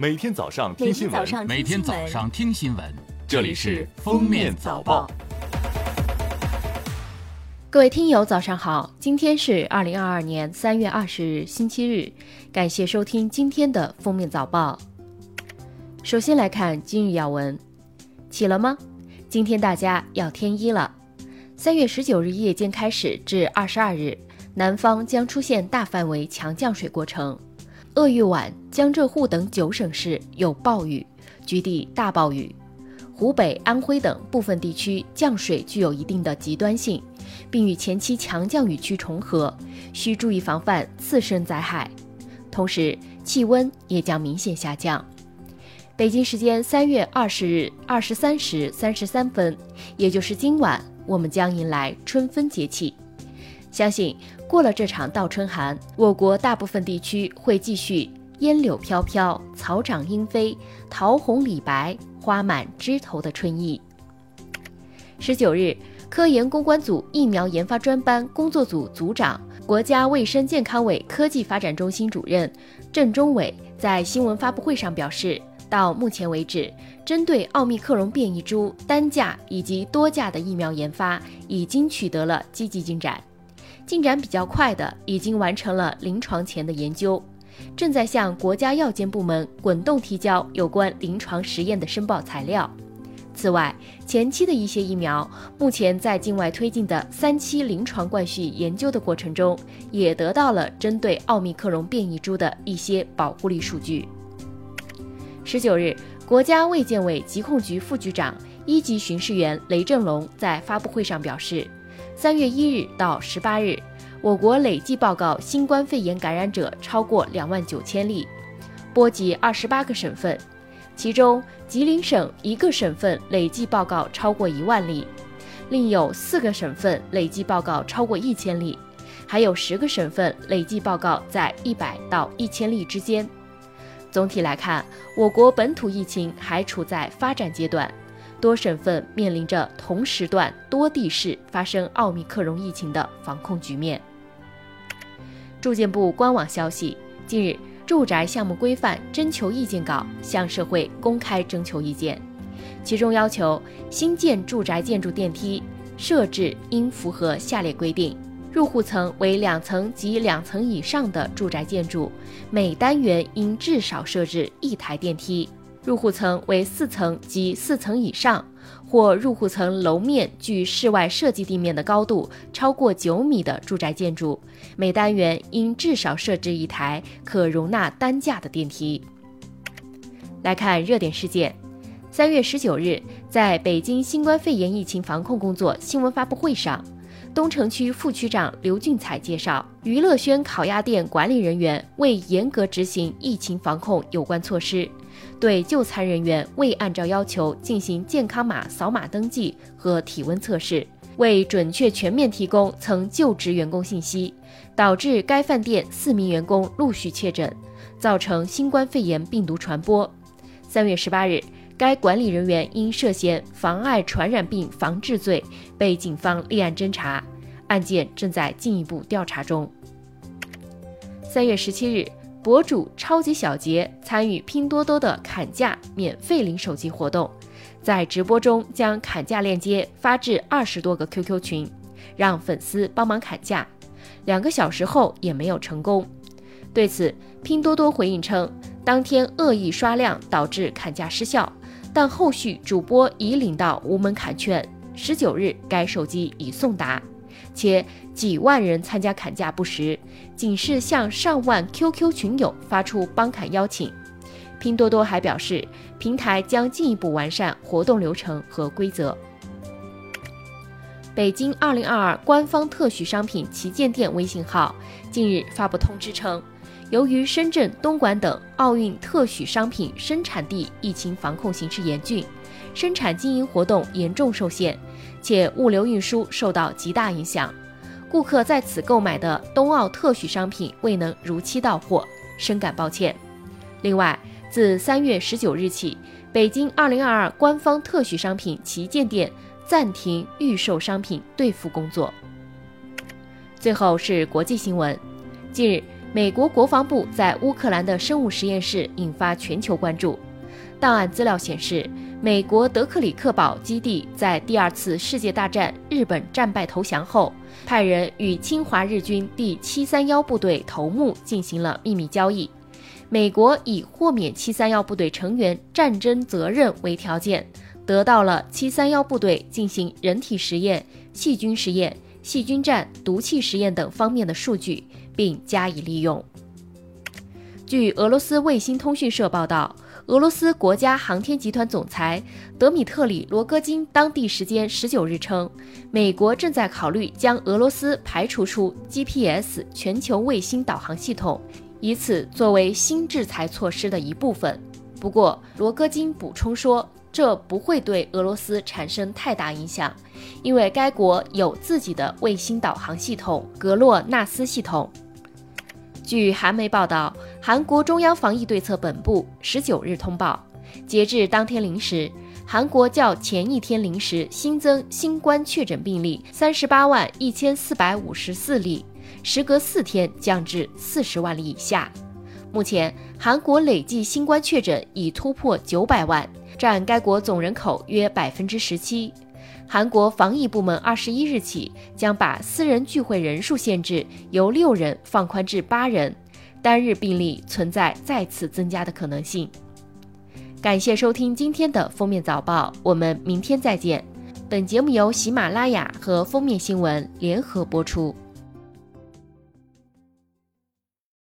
每天早上听新闻，每天早上听新闻，这里是《封面早报》。各位听友，早上好！今天是二零二二年三月二十日，星期日。感谢收听今天的《封面早报》。首先来看今日要闻，起了吗？今天大家要添衣了。三月十九日夜间开始至二十二日，南方将出现大范围强降水过程。鄂豫皖、江浙沪等九省市有暴雨，局地大暴雨；湖北、安徽等部分地区降水具有一定的极端性，并与前期强降雨区重合，需注意防范次生灾害。同时，气温也将明显下降。北京时间三月二十日二十三时三十三分，也就是今晚，我们将迎来春分节气。相信过了这场倒春寒，我国大部分地区会继续烟柳飘飘、草长莺飞、桃红李白、花满枝头的春意。十九日，科研攻关组疫苗研发专班工作组组长、国家卫生健康委科技发展中心主任郑中伟在新闻发布会上表示，到目前为止，针对奥密克戎变异株单价以及多价的疫苗研发已经取得了积极进展。进展比较快的，已经完成了临床前的研究，正在向国家药监部门滚动提交有关临床实验的申报材料。此外，前期的一些疫苗，目前在境外推进的三期临床灌序研究的过程中，也得到了针对奥密克戎变异株的一些保护力数据。十九日，国家卫健委疾控局副局长、一级巡视员雷正龙在发布会上表示。三月一日到十八日，我国累计报告新冠肺炎感染者超过两万九千例，波及二十八个省份，其中吉林省一个省份累计报告超过一万例，另有四个省份累计报告超过一千例，还有十个省份累计报告在一百到一千例之间。总体来看，我国本土疫情还处在发展阶段。多省份面临着同时段多地市发生奥密克戎疫情的防控局面。住建部官网消息，近日，住宅项目规范征求意见稿向社会公开征求意见，其中要求新建住宅建筑电梯设置应符合下列规定：入户层为两层及两层以上的住宅建筑，每单元应至少设置一台电梯。入户层为四层及四层以上，或入户层楼面距室外设计地面的高度超过九米的住宅建筑，每单元应至少设置一台可容纳担架的电梯。来看热点事件，三月十九日，在北京新冠肺炎疫情防控工作新闻发布会上，东城区副区长刘俊彩介绍，娱乐轩烤鸭店管理人员为严格执行疫情防控有关措施。对就餐人员未按照要求进行健康码扫码登记和体温测试，未准确全面提供曾就职员工信息，导致该饭店四名员工陆续确诊，造成新冠肺炎病毒传播。三月十八日，该管理人员因涉嫌妨碍传染病防治罪被警方立案侦查，案件正在进一步调查中。三月十七日。博主超级小杰参与拼多多的砍价免费领手机活动，在直播中将砍价链接发至二十多个 QQ 群，让粉丝帮忙砍价。两个小时后也没有成功。对此，拼多多回应称，当天恶意刷量导致砍价失效，但后续主播已领到无门槛券，十九日该手机已送达。且几万人参加砍价不实，仅是向上万 QQ 群友发出帮砍邀请。拼多多还表示，平台将进一步完善活动流程和规则。北京2022官方特许商品旗舰店微信号近日发布通知称，由于深圳、东莞等奥运特许商品生产地疫情防控形势严峻，生产经营活动严重受限。且物流运输受到极大影响，顾客在此购买的冬奥特许商品未能如期到货，深感抱歉。另外，自三月十九日起，北京二零二二官方特许商品旗舰店暂停预售商品兑付工作。最后是国际新闻，近日，美国国防部在乌克兰的生物实验室引发全球关注。档案资料显示，美国德克里克堡基地在第二次世界大战日本战败投降后，派人与侵华日军第七三幺部队头目进行了秘密交易。美国以豁免七三幺部队成员战争责任为条件，得到了七三幺部队进行人体实验、细菌实验、细菌战、毒气实验等方面的数据，并加以利用。据俄罗斯卫星通讯社报道。俄罗斯国家航天集团总裁德米特里·罗戈金当地时间十九日称，美国正在考虑将俄罗斯排除出 GPS 全球卫星导航系统，以此作为新制裁措施的一部分。不过，罗戈金补充说，这不会对俄罗斯产生太大影响，因为该国有自己的卫星导航系统——格洛纳斯系统。据韩媒报道，韩国中央防疫对策本部十九日通报，截至当天零时，韩国较前一天零时新增新冠确诊病例三十八万一千四百五十四例，时隔四天降至四十万例以下。目前，韩国累计新冠确诊已突破九百万，占该国总人口约百分之十七。韩国防疫部门二十一日起将把私人聚会人数限制由六人放宽至八人，单日病例存在再次增加的可能性。感谢收听今天的封面早报，我们明天再见。本节目由喜马拉雅和封面新闻联合播出。